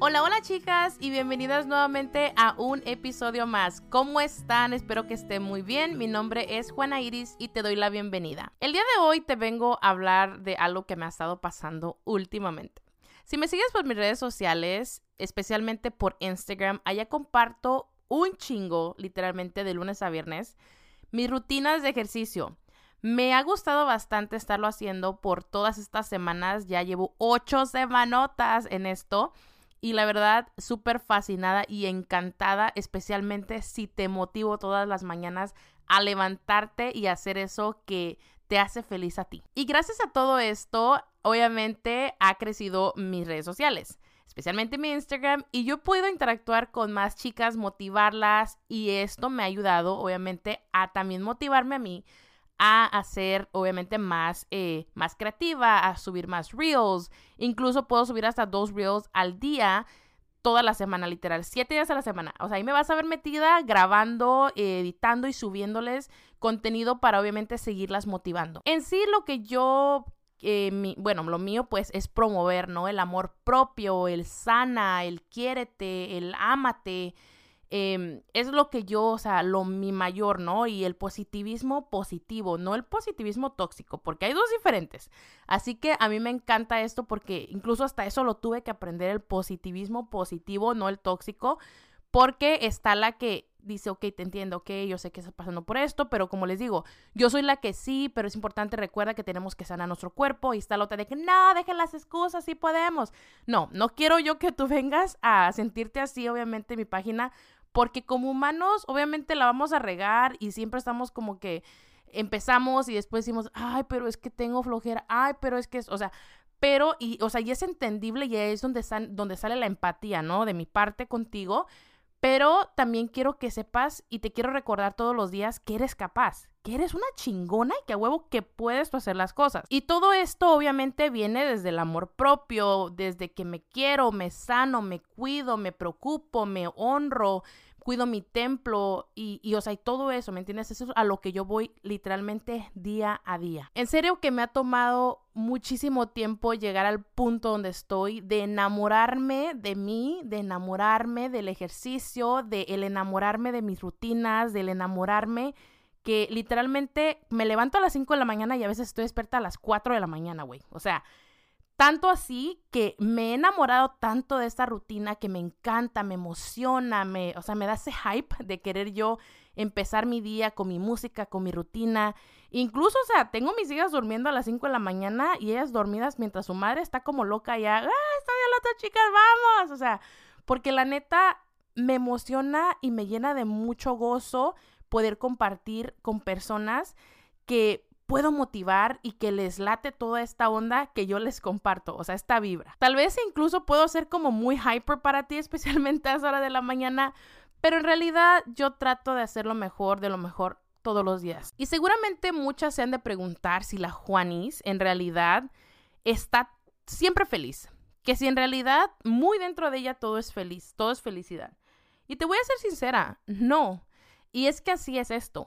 Hola, hola chicas y bienvenidas nuevamente a un episodio más. ¿Cómo están? Espero que estén muy bien. Mi nombre es Juana Iris y te doy la bienvenida. El día de hoy te vengo a hablar de algo que me ha estado pasando últimamente. Si me sigues por mis redes sociales, especialmente por Instagram, allá comparto un chingo, literalmente de lunes a viernes, mis rutinas de ejercicio. Me ha gustado bastante estarlo haciendo por todas estas semanas. Ya llevo ocho semanotas en esto. Y la verdad, súper fascinada y encantada, especialmente si te motivo todas las mañanas a levantarte y hacer eso que te hace feliz a ti. Y gracias a todo esto, obviamente ha crecido mis redes sociales, especialmente mi Instagram, y yo puedo interactuar con más chicas, motivarlas, y esto me ha ayudado, obviamente, a también motivarme a mí a hacer obviamente más, eh, más creativa, a subir más reels. Incluso puedo subir hasta dos reels al día toda la semana, literal, siete días a la semana. O sea, ahí me vas a ver metida grabando, editando y subiéndoles contenido para obviamente seguirlas motivando. En sí, lo que yo, eh, bueno, lo mío pues es promover, ¿no? El amor propio, el sana, el quiérete, el ámate Em, es lo que yo, o sea, lo mi mayor, ¿no? Y el positivismo positivo, no el positivismo tóxico, porque hay dos diferentes. Así que a mí me encanta esto porque incluso hasta eso lo tuve que aprender, el positivismo positivo, no el tóxico, porque está la que dice, ok, te entiendo, ok, yo sé que estás pasando por esto, pero como les digo, yo soy la que sí, pero es importante, recuerda que tenemos que sanar nuestro cuerpo y está la otra de que, no, dejen las excusas, sí podemos. No, no quiero yo que tú vengas a sentirte así, obviamente, en mi página, porque como humanos obviamente la vamos a regar y siempre estamos como que empezamos y después decimos, ay, pero es que tengo flojera, ay, pero es que, es, o sea, pero, y, o sea, y es entendible y es donde, donde sale la empatía, ¿no? De mi parte contigo, pero también quiero que sepas y te quiero recordar todos los días que eres capaz, que eres una chingona y que a huevo que puedes hacer las cosas. Y todo esto obviamente viene desde el amor propio, desde que me quiero, me sano, me cuido, me preocupo, me honro, cuido mi templo y, y, o sea, y todo eso, ¿me entiendes? Eso es a lo que yo voy literalmente día a día. En serio que me ha tomado muchísimo tiempo llegar al punto donde estoy de enamorarme de mí, de enamorarme del ejercicio, de el enamorarme de mis rutinas, del enamorarme que literalmente me levanto a las 5 de la mañana y a veces estoy despierta a las 4 de la mañana, güey. O sea, tanto así que me he enamorado tanto de esta rutina que me encanta, me emociona, me, o sea, me da ese hype de querer yo empezar mi día con mi música, con mi rutina. Incluso, o sea, tengo mis hijas durmiendo a las 5 de la mañana y ellas dormidas mientras su madre está como loca ya, ¡ah, estoy de la otra chicas, vamos! O sea, porque la neta me emociona y me llena de mucho gozo poder compartir con personas que puedo motivar y que les late toda esta onda que yo les comparto, o sea, esta vibra. Tal vez incluso puedo ser como muy hyper para ti, especialmente a esa hora de la mañana, pero en realidad yo trato de hacer lo mejor, de lo mejor todos los días. Y seguramente muchas se han de preguntar si la Juanis en realidad está siempre feliz, que si en realidad muy dentro de ella todo es feliz, todo es felicidad. Y te voy a ser sincera, no. Y es que así es esto.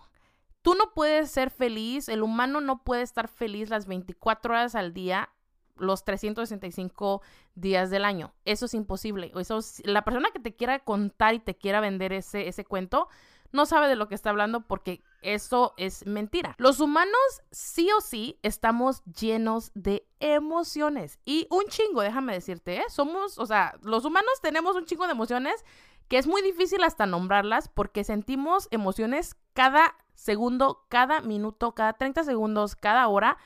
Tú no puedes ser feliz, el humano no puede estar feliz las 24 horas al día, los 365 días del año. Eso es imposible. Eso la persona que te quiera contar y te quiera vender ese, ese cuento no sabe de lo que está hablando porque eso es mentira. Los humanos sí o sí estamos llenos de emociones y un chingo, déjame decirte, ¿eh? somos, o sea, los humanos tenemos un chingo de emociones que es muy difícil hasta nombrarlas porque sentimos emociones cada segundo, cada minuto, cada 30 segundos, cada hora.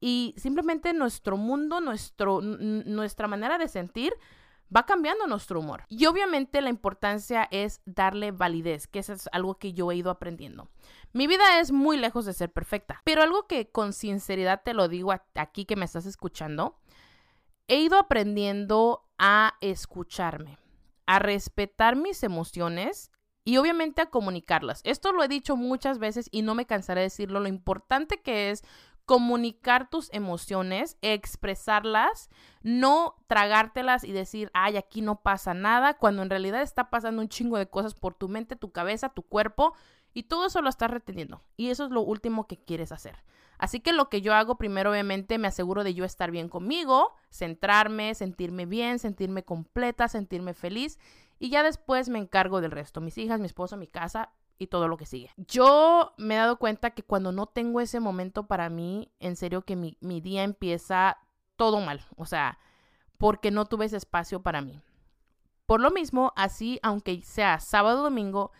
Y simplemente nuestro mundo, nuestro, nuestra manera de sentir va cambiando nuestro humor. Y obviamente la importancia es darle validez, que eso es algo que yo he ido aprendiendo. Mi vida es muy lejos de ser perfecta, pero algo que con sinceridad te lo digo aquí que me estás escuchando, he ido aprendiendo a escucharme, a respetar mis emociones y obviamente a comunicarlas. Esto lo he dicho muchas veces y no me cansaré de decirlo, lo importante que es comunicar tus emociones, expresarlas, no tragártelas y decir, ay, aquí no pasa nada, cuando en realidad está pasando un chingo de cosas por tu mente, tu cabeza, tu cuerpo Y todo eso lo estás reteniendo. Y eso es lo último que quieres hacer. Así que lo que yo hago primero, obviamente, me aseguro de yo estar bien conmigo, centrarme, sentirme bien, sentirme completa, sentirme feliz. Y ya después me encargo del resto. Mis hijas, mi esposo, mi casa y todo lo que sigue. Yo me he dado cuenta que cuando no tengo ese momento para mí, en serio que mi, mi día empieza todo mal. O sea, porque no tuve ese espacio para mí. Por lo mismo, así, aunque sea sábado o domingo,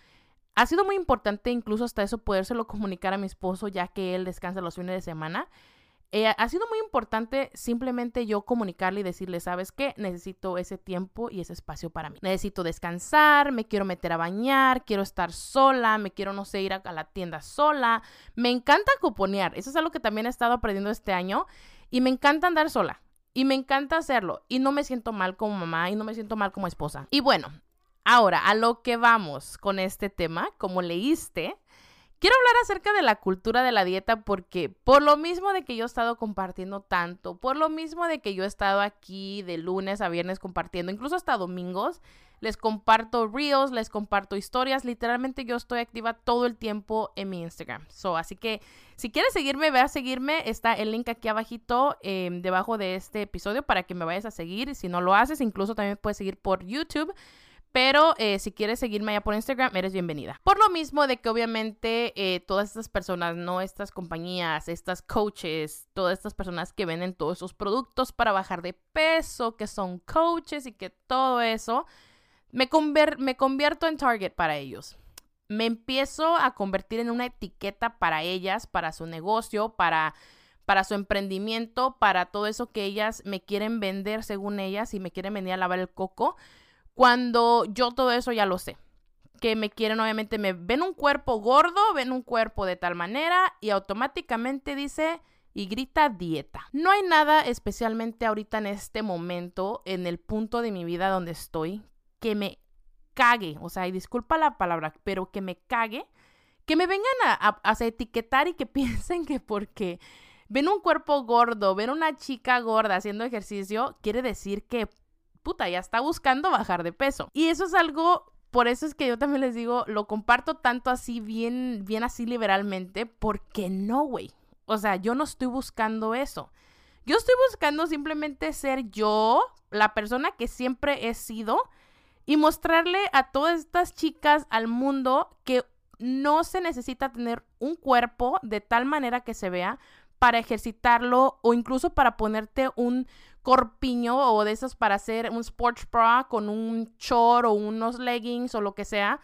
ha sido muy importante incluso hasta eso podérselo comunicar a mi esposo ya que él descansa los fines de semana. Eh, ha sido muy importante simplemente yo comunicarle y decirle, ¿sabes qué? Necesito ese tiempo y ese espacio para mí. Necesito descansar, me quiero meter a bañar, quiero estar sola, me quiero, no sé, ir a, a la tienda sola. Me encanta cuponear, eso es algo que también he estado aprendiendo este año y me encanta andar sola. Y me encanta hacerlo. Y no me siento mal como mamá y no me siento mal como esposa. Y bueno, Ahora, a lo que vamos con este tema, como leíste, quiero hablar acerca de la cultura de la dieta porque por lo mismo de que yo he estado compartiendo tanto, por lo mismo de que yo he estado aquí de lunes a viernes compartiendo, incluso hasta domingos, les comparto reels, les comparto historias, literalmente yo estoy activa todo el tiempo en mi Instagram. So, así que si quieres seguirme, ve a seguirme, está el link aquí abajito em, debajo de este episodio para que me vayas a seguir. Si no lo haces, incluso también puedes seguir por YouTube. Pero eh, si quieres seguirme allá por Instagram, eres bienvenida. Por lo mismo de que obviamente eh, todas estas personas, no estas compañías, estas coaches, todas estas personas que venden todos esos productos para bajar de peso, que son coaches y que todo eso, me, me convierto en target para ellos. Me empiezo a convertir en una etiqueta para ellas, para su negocio, para para su emprendimiento, para todo eso que ellas me quieren vender según ellas y me quieren venir a lavar el coco cuando yo todo eso ya lo sé. Que me quieren, obviamente, me ven un cuerpo gordo, ven un cuerpo de tal manera y automáticamente dice y grita dieta. No hay nada especialmente ahorita en este momento, en el punto de mi vida donde estoy, que me cague. O sea, y disculpa la palabra, pero que me cague. Que me vengan a, a etiquetar y que piensen que porque ven un cuerpo gordo, ven una chica gorda haciendo ejercicio, quiere decir que puta, ya está buscando bajar de peso. Y eso es algo, por eso es que yo también les digo, lo comparto tanto así, bien, bien así liberalmente, porque no, güey. O sea, yo no estoy buscando eso. Yo estoy buscando simplemente ser yo, la persona que siempre he sido, y mostrarle a todas estas chicas al mundo que no se necesita tener un cuerpo de tal manera que se vea para ejercitarlo o incluso para ponerte un corpiño o de esos para hacer un sports bra con un short o unos leggings o lo que sea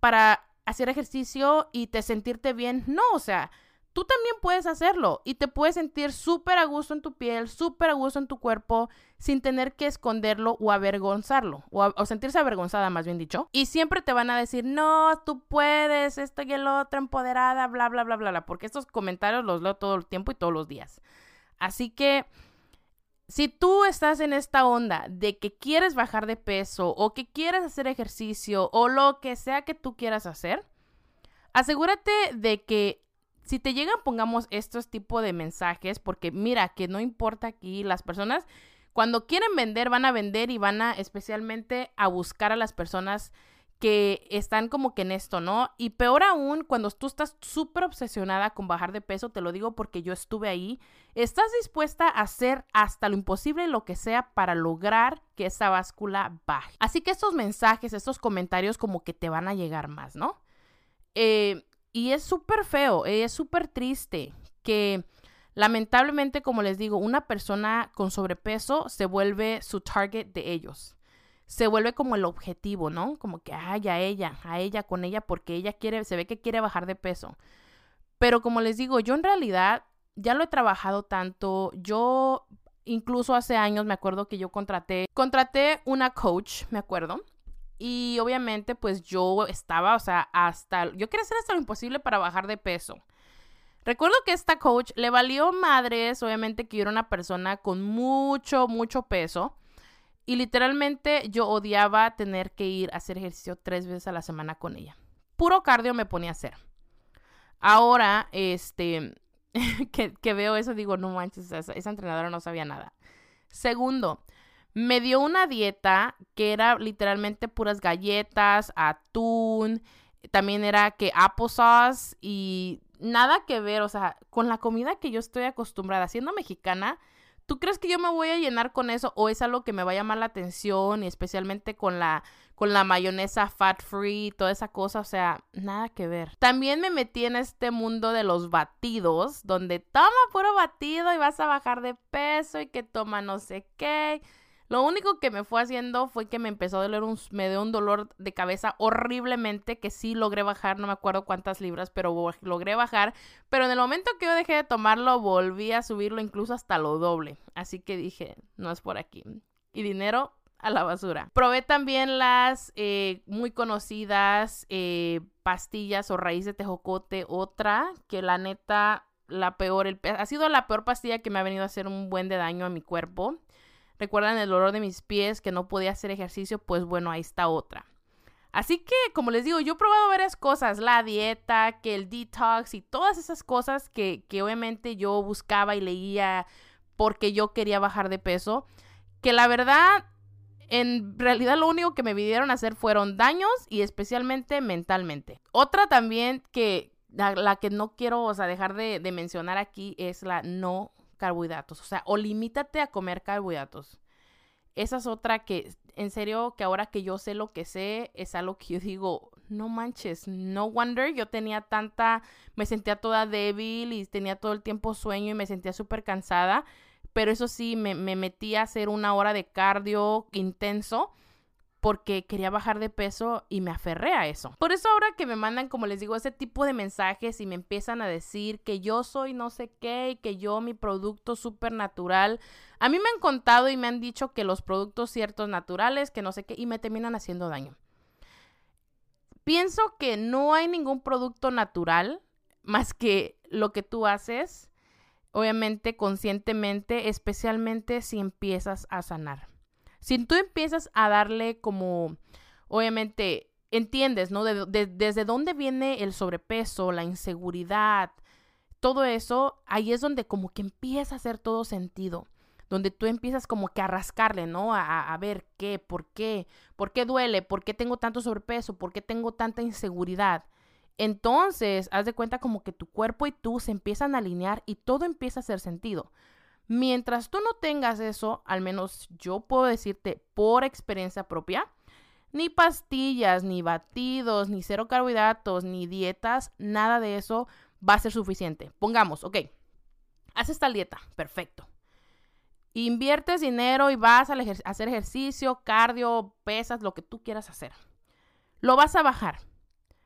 para hacer ejercicio y te sentirte bien. No, o sea, tú también puedes hacerlo y te puedes sentir súper a gusto en tu piel, súper a gusto en tu cuerpo, sin tener que esconderlo o avergonzarlo, o, o, sentirse avergonzada, más bien dicho. Y siempre te van a decir, no, tú puedes, esto y el otro, empoderada, bla, bla, bla, bla, bla, porque estos comentarios los leo todo el tiempo y todos los días. Así que si tú estás en esta onda de que quieres bajar de peso o que quieres hacer ejercicio o lo que sea que tú quieras hacer, asegúrate de que si te llegan, pongamos estos tipos de mensajes, porque mira que no importa aquí, las personas cuando quieren vender van a vender y van a especialmente a buscar a las personas que están como que en esto, ¿no? Y peor aún, cuando tú estás súper obsesionada con bajar de peso, te lo digo porque yo estuve ahí, estás dispuesta a hacer hasta lo imposible lo que sea para lograr que esa báscula baje. Así que estos mensajes, estos comentarios como que te van a llegar más, ¿no? Eh, y es súper feo, es súper triste que lamentablemente, como les digo, una persona con sobrepeso se vuelve su target de ellos se vuelve como el objetivo, ¿no? Como que, ay, a ella, a ella, con ella, porque ella quiere, se ve que quiere bajar de peso. Pero como les digo, yo en realidad ya lo he trabajado tanto, yo incluso hace años me acuerdo que yo contraté, contraté una coach, me acuerdo, y obviamente pues yo estaba, o sea, hasta, yo quería hacer hasta lo imposible para bajar de peso. Recuerdo que esta coach le valió madres, obviamente que yo era una persona con mucho, mucho peso. Y literalmente yo odiaba tener que ir a hacer ejercicio tres veces a la semana con ella. Puro cardio me ponía a hacer. Ahora, este, que, veo eso, digo, no manches, esa, esa entrenadora no sabía nada. Segundo, me dio una dieta que era literalmente puras galletas, atún, También era que applesauce y nada que ver, o sea, con la comida que yo estoy acostumbrada, siendo mexicana, ¿tú crees que yo me voy a llenar con eso o es algo que me va a llamar la atención y especialmente con la con la mayonesa fat free, toda esa cosa, o sea, nada que ver. También me metí en este mundo de los batidos, donde toma puro batido y vas a bajar de peso y que toma no sé qué. Lo único que me fue haciendo fue que me empezó a doler un, me dio un dolor de cabeza horriblemente que sí logré bajar, no me acuerdo cuántas libras, pero logré bajar. Pero en el momento que yo dejé de tomarlo, volví a subirlo incluso hasta lo doble. Así que dije, no es por aquí. Y dinero a la basura. Probé también las eh, muy conocidas eh, pastillas o raíz de tejocote, otra que la neta, la peor, el, ha sido la peor pastilla que me ha venido a hacer un buen de daño a mi cuerpo. ¿Recuerdan el dolor de mis pies que no podía hacer ejercicio? Pues bueno, ahí está otra. Así que, como les digo, yo he probado varias cosas, la dieta, que el detox y todas esas cosas que, que obviamente yo buscaba y leía porque yo quería bajar de peso, que la verdad, en realidad lo único que me pidieron hacer fueron daños y especialmente mentalmente. Otra también que, la, que no quiero, o sea, dejar de, de mencionar aquí es la no carbohidratos. O sea, o limítate a comer carbohidratos. Esa es otra que, en serio, que ahora que yo sé lo que sé, es algo que yo digo, no manches, no wonder, yo tenía tanta, me sentía toda débil y tenía todo el tiempo sueño y me sentía súper cansada, pero eso sí, me, me metí a hacer una hora de cardio intenso porque quería bajar de peso y me aferré a eso. Por eso ahora que me mandan, como les digo, ese tipo de mensajes y me empiezan a decir que yo soy no sé qué y que yo mi producto súper natural, a mí me han contado y me han dicho que los productos ciertos naturales, que no sé qué, y me terminan haciendo daño. Pienso que no hay ningún producto natural más que lo que tú haces, obviamente conscientemente, especialmente si empiezas a sanar. Si tú empiezas a darle como, obviamente, entiendes, ¿no? desde dónde viene el sobrepeso, la inseguridad, todo eso, ahí es donde como que empieza a hacer todo sentido. Donde tú empiezas como que a rascarle, ¿no? A, a ver qué, por qué, por qué duele, por qué tengo tanto sobrepeso, por qué tengo tanta inseguridad. Entonces, haz de cuenta como que tu cuerpo y tú se empiezan a alinear y todo empieza a hacer sentido. Mientras tú no tengas eso, al menos yo puedo decirte por experiencia propia, ni pastillas, ni batidos, ni cero carbohidratos, ni dietas, nada de eso va a ser suficiente. Pongamos, ok, haces tal dieta, perfecto. Inviertes dinero y vas a hacer ejercicio, cardio, pesas, lo que tú quieras hacer. Lo vas a bajar.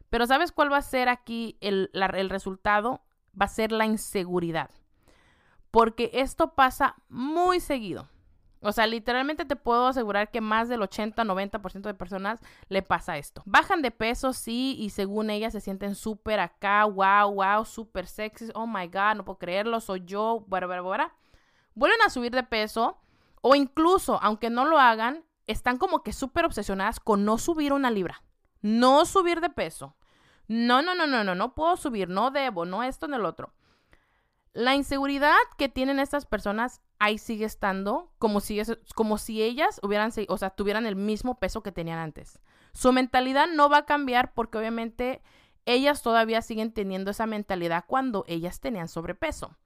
Pero ¿sabes cuál va a ser aquí el, el resultado? Va a ser la inseguridad porque esto pasa muy seguido. O sea, literalmente te puedo asegurar que más del 80-90% de personas le pasa esto. Bajan de peso, sí, y según ellas se sienten súper acá, wow, wow, súper sexy, oh my god, no puedo creerlo, soy yo, bueno, bueno, bueno. Vuelven a subir de peso, o incluso, aunque no lo hagan, están como que súper obsesionadas con no subir una libra, no subir de peso. No, no, no, no, no, no puedo subir, no debo, no esto, no el otro. La inseguridad que tienen estas personas ahí sigue estando como si, como si ellas hubieran, o sea, tuvieran el mismo peso que tenían antes. Su mentalidad no va a cambiar porque obviamente ellas todavía siguen teniendo esa mentalidad cuando ellas tenían sobrepeso.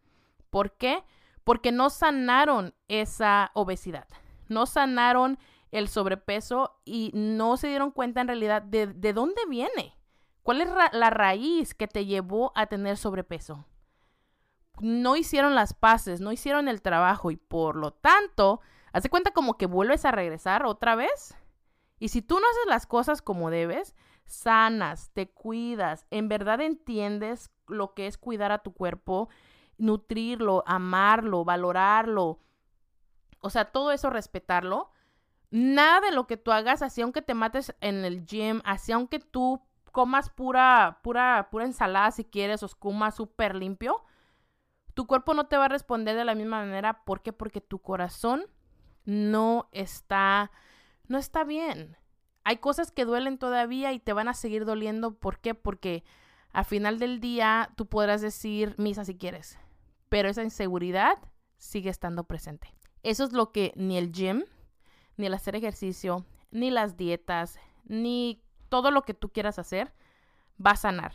¿Por qué? Porque no sanaron esa obesidad, no sanaron el sobrepeso y no se dieron cuenta en realidad de, de dónde viene. ¿Cuál es la raíz que te llevó a tener sobrepeso? No hicieron las paces, no hicieron el trabajo y por lo tanto, hace cuenta como que vuelves a regresar otra vez. Y si tú no haces las cosas como debes, sanas, te cuidas, en verdad entiendes lo que es cuidar a tu cuerpo, nutrirlo, amarlo, valorarlo, o sea, todo eso respetarlo. Nada de lo que tú hagas, así aunque te mates en el gym, así aunque tú comas pura, pura, pura ensalada si quieres, o comas súper limpio, tu cuerpo no te va a responder de la misma manera. ¿Por qué? Porque tu corazón no está, no está bien. Hay cosas que duelen todavía y te van a seguir doliendo. ¿Por qué? Porque al final del día tú podrás decir misa si quieres, pero esa inseguridad sigue estando presente. Eso es lo que ni el gym, ni el hacer ejercicio, ni las dietas, ni todo lo que tú quieras hacer va a sanar,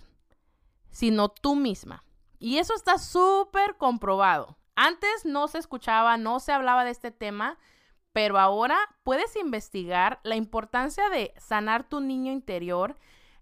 sino tú misma. Y eso está súper comprobado. Antes no se escuchaba, no se hablaba de este tema, pero ahora puedes investigar la importancia de sanar tu niño interior,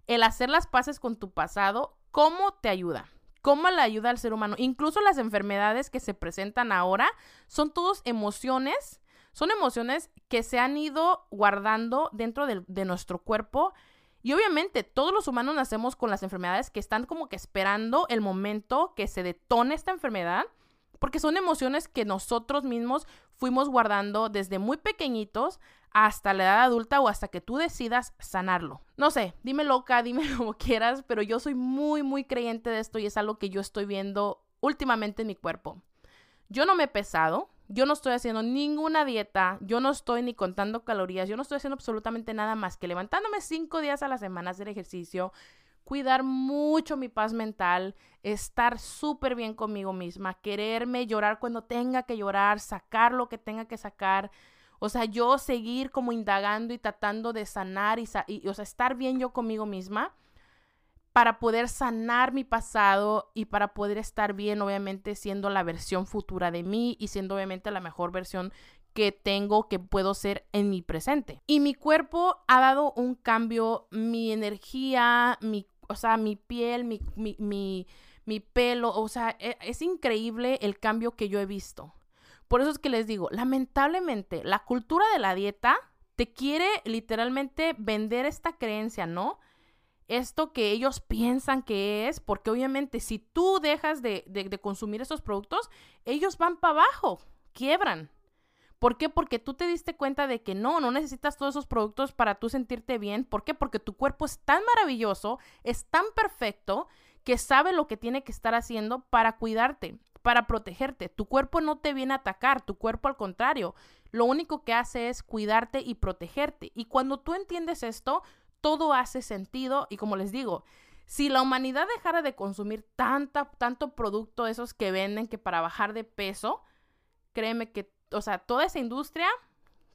el hacer las paces con tu pasado, cómo te ayuda, cómo le ayuda al ser humano. Incluso las enfermedades que se presentan ahora son todas emociones, son emociones que se han ido guardando dentro de, de nuestro cuerpo. Y obviamente todos los humanos nacemos con las enfermedades que están como que esperando el momento que se detone esta enfermedad porque son emociones que nosotros mismos fuimos guardando desde muy pequeñitos hasta la edad adulta o hasta que tú decidas sanarlo. No sé, dime loca, dime como quieras, pero yo soy muy, muy creyente de esto y es algo que yo estoy viendo últimamente en mi cuerpo. Yo no me he pesado, yo no estoy haciendo ninguna dieta, yo no estoy ni contando calorías, yo no estoy haciendo absolutamente nada más que levantándome cinco días a la semana hacer ejercicio, cuidar mucho mi paz mental, estar súper bien conmigo misma, quererme, llorar cuando tenga que llorar, sacar lo que tenga que sacar. O sea, yo seguir como indagando y tratando de sanar y, y o sea, estar bien yo conmigo misma para poder sanar mi pasado y para poder estar bien, obviamente, siendo la versión futura de mí y siendo obviamente la mejor versión que tengo, que puedo ser en mi presente. Y mi cuerpo ha dado un cambio, mi energía, mi o sea, mi piel, mi, mi, mi, pelo, o sea, e, es, increíble el cambio que yo he visto. Por eso es que les digo, lamentablemente, la cultura de la dieta te quiere literalmente vender esta creencia, ¿no? Esto que ellos piensan que es, porque obviamente si tú dejas de, de consumir esos productos, ellos van para abajo, quiebran. ¿Por qué? Porque tú te diste cuenta de que no, no necesitas todos esos productos para tú sentirte bien. ¿Por qué? Porque tu cuerpo es tan maravilloso, es tan perfecto, que sabe lo que tiene que estar haciendo para cuidarte, para protegerte. Tu cuerpo no te viene a atacar, tu cuerpo al contrario, lo único que hace es cuidarte y protegerte. Y cuando tú entiendes esto, todo hace sentido y como les digo, si la humanidad dejara de consumir tanta, tanto producto esos que venden que para bajar de peso, créeme que o sea, toda esa industria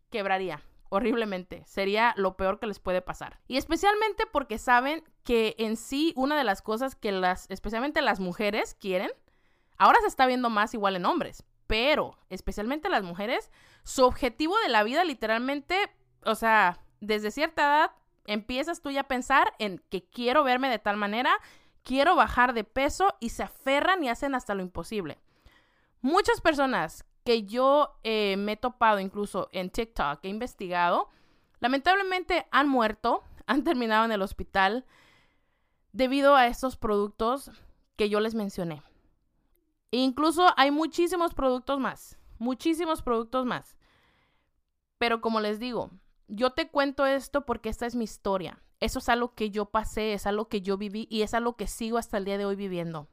quebraría horriblemente. Sería lo peor que les puede pasar. Y especialmente porque saben que en sí una de las cosas que las, especialmente las mujeres quieren, ahora se está viendo más igual en hombres, pero especialmente las mujeres, su objetivo de la vida literalmente, o sea, desde cierta edad empiezas tú ya a pensar en que quiero verme de tal manera, quiero bajar de peso y se aferran y hacen hasta lo imposible. Muchas personas que yo eh, me he topado incluso en TikTok, he investigado, lamentablemente han muerto, han terminado en el hospital debido a estos productos que yo les mencioné. E incluso hay muchísimos productos más, muchísimos productos más. Pero como les digo, yo te cuento esto porque esta es mi historia. Eso es algo que yo pasé, es algo que yo viví y es algo que sigo hasta el día de hoy viviendo.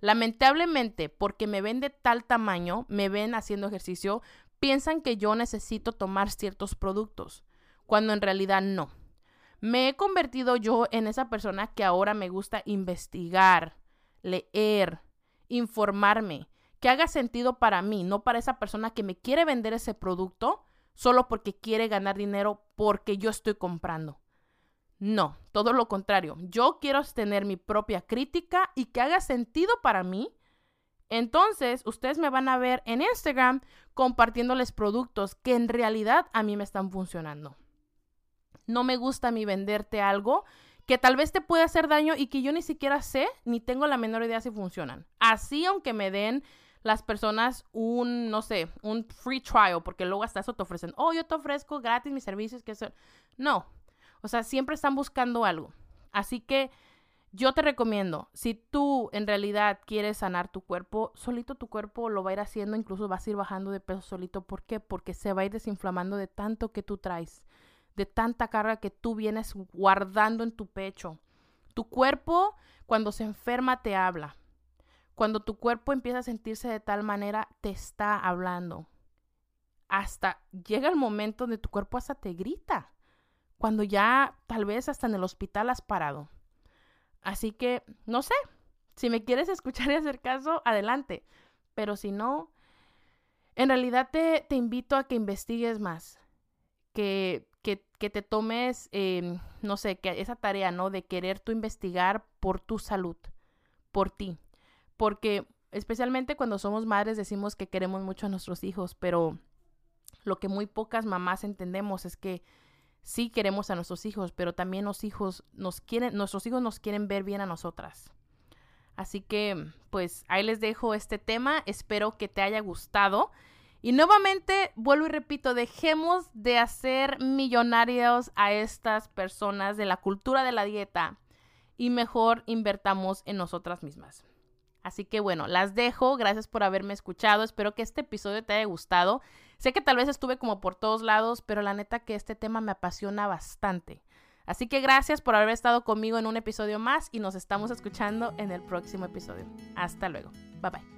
Lamentablemente, porque me ven de tal tamaño, me ven haciendo ejercicio, piensan que yo necesito tomar ciertos productos, cuando en realidad no. Me he convertido yo en esa persona que ahora me gusta investigar, leer, informarme, que haga sentido para mí, no para esa persona que me quiere vender ese producto solo porque quiere ganar dinero porque yo estoy comprando. No, todo lo contrario. Yo quiero tener mi propia crítica y que haga sentido para mí. Entonces, ustedes me van a ver en Instagram compartiéndoles productos que en realidad a mí me están funcionando. No me gusta a mí venderte algo que tal vez te pueda hacer daño y que yo ni siquiera sé ni tengo la menor idea si funcionan. Así, aunque me den las personas un, no sé, un free trial, porque luego hasta eso te ofrecen, oh, yo te ofrezco gratis mis servicios, que eso. No, o sea, siempre están buscando algo. Así que yo te recomiendo, si tú en realidad quieres sanar tu cuerpo, solito tu cuerpo lo va a ir haciendo, incluso vas a ir bajando de peso solito. ¿Por qué? Porque se va a ir desinflamando de tanto que tú traes, de tanta carga que tú vienes guardando en tu pecho. Tu cuerpo, cuando se enferma, te habla. Cuando tu cuerpo empieza a sentirse de tal manera, te está hablando. Hasta llega el momento donde tu cuerpo hasta te grita cuando ya tal vez hasta en el hospital has parado. Así que, no sé, si me quieres escuchar y hacer caso, adelante. Pero si no, en realidad te, te invito a que investigues más, que, que, que te tomes, em, no sé, que esa tarea, ¿no? De querer tú investigar por tu salud, por ti. Porque especialmente cuando somos madres decimos que queremos mucho a nuestros hijos, pero lo que muy pocas mamás entendemos es que sí queremos a nuestros hijos, pero también los hijos nos quieren, nuestros hijos nos quieren ver bien a nosotras. Así que, pues ahí les dejo este tema. Espero que te haya gustado. Y nuevamente, vuelvo y repito, dejemos de hacer millonarios a estas personas de la cultura de la dieta y mejor invertamos en nosotras mismas. Así que bueno, las dejo. Gracias por haberme escuchado. Espero que este episodio te haya gustado. Sé que tal vez estuve como por todos lados, pero la neta que este tema me apasiona bastante. Así que gracias por haber estado conmigo en un episodio más y nos estamos escuchando en el próximo episodio. Hasta luego. Bye bye.